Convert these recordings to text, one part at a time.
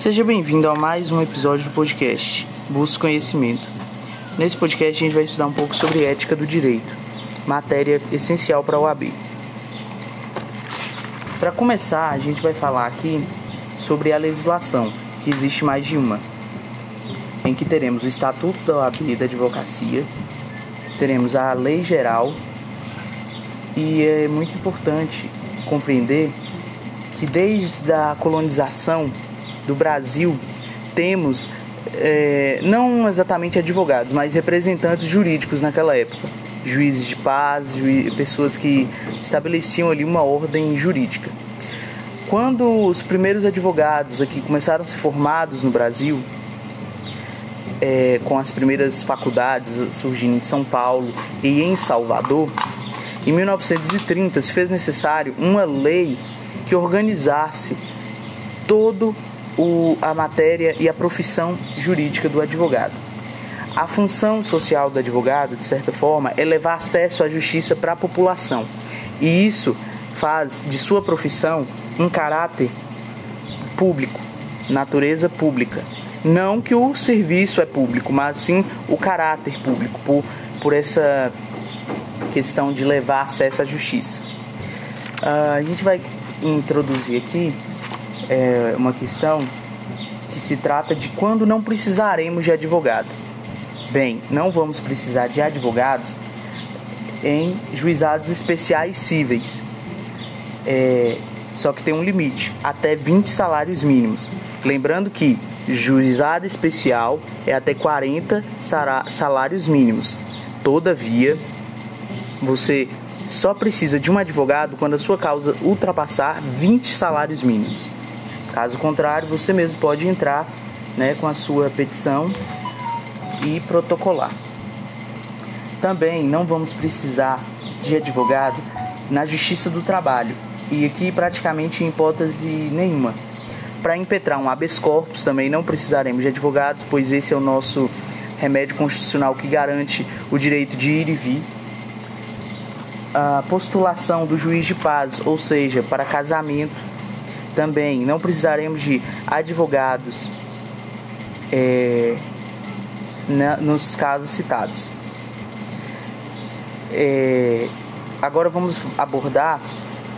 Seja bem-vindo a mais um episódio do podcast Busque Conhecimento. Nesse podcast a gente vai estudar um pouco sobre ética do direito, matéria essencial para a OAB. Para começar, a gente vai falar aqui sobre a legislação, que existe mais de uma, em que teremos o Estatuto da OAB da Advocacia, teremos a Lei Geral e é muito importante compreender que desde a colonização do Brasil temos é, não exatamente advogados, mas representantes jurídicos naquela época, juízes de paz, pessoas que estabeleciam ali uma ordem jurídica. Quando os primeiros advogados aqui começaram a ser formados no Brasil, é, com as primeiras faculdades surgindo em São Paulo e em Salvador, em 1930 se fez necessário uma lei que organizasse todo o, a matéria e a profissão jurídica do advogado. A função social do advogado, de certa forma, é levar acesso à justiça para a população. E isso faz de sua profissão um caráter público, natureza pública. Não que o serviço é público, mas sim o caráter público, por, por essa questão de levar acesso à justiça. Uh, a gente vai introduzir aqui é, uma questão que se trata de quando não precisaremos de advogado. Bem, não vamos precisar de advogados em juizados especiais cíveis. É, só que tem um limite, até 20 salários mínimos. Lembrando que juizado especial é até 40 salários mínimos. Todavia, você só precisa de um advogado quando a sua causa ultrapassar 20 salários mínimos. Caso contrário, você mesmo pode entrar né, com a sua petição e protocolar. Também não vamos precisar de advogado na Justiça do Trabalho e aqui praticamente em hipótese nenhuma. Para impetrar um habeas corpus também não precisaremos de advogados, pois esse é o nosso remédio constitucional que garante o direito de ir e vir. A postulação do juiz de paz, ou seja, para casamento, também não precisaremos de advogados é, na, nos casos citados. É, agora vamos abordar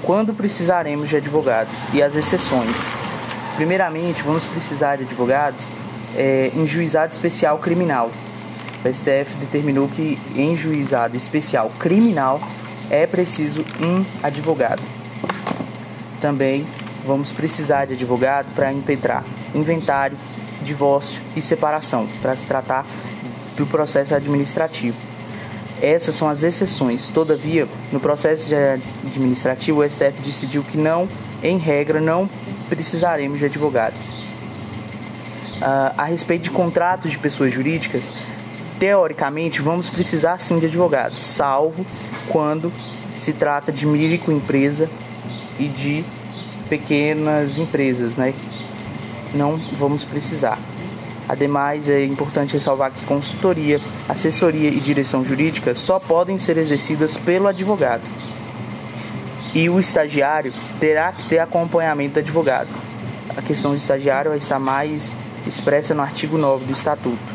quando precisaremos de advogados e as exceções. Primeiramente, vamos precisar de advogados é, em juizado especial criminal. O STF determinou que em juizado especial criminal é preciso um advogado. Também vamos precisar de advogado para impetrar inventário, divórcio e separação, para se tratar do processo administrativo. Essas são as exceções. Todavia, no processo administrativo, o STF decidiu que não, em regra, não precisaremos de advogados. Uh, a respeito de contratos de pessoas jurídicas, teoricamente, vamos precisar sim de advogados, salvo quando se trata de microempresa e de pequenas empresas, né? Não vamos precisar. Ademais, é importante ressalvar que consultoria, assessoria e direção jurídica só podem ser exercidas pelo advogado. E o estagiário terá que ter acompanhamento do advogado. A questão do estagiário estar mais expressa no artigo 9 do Estatuto.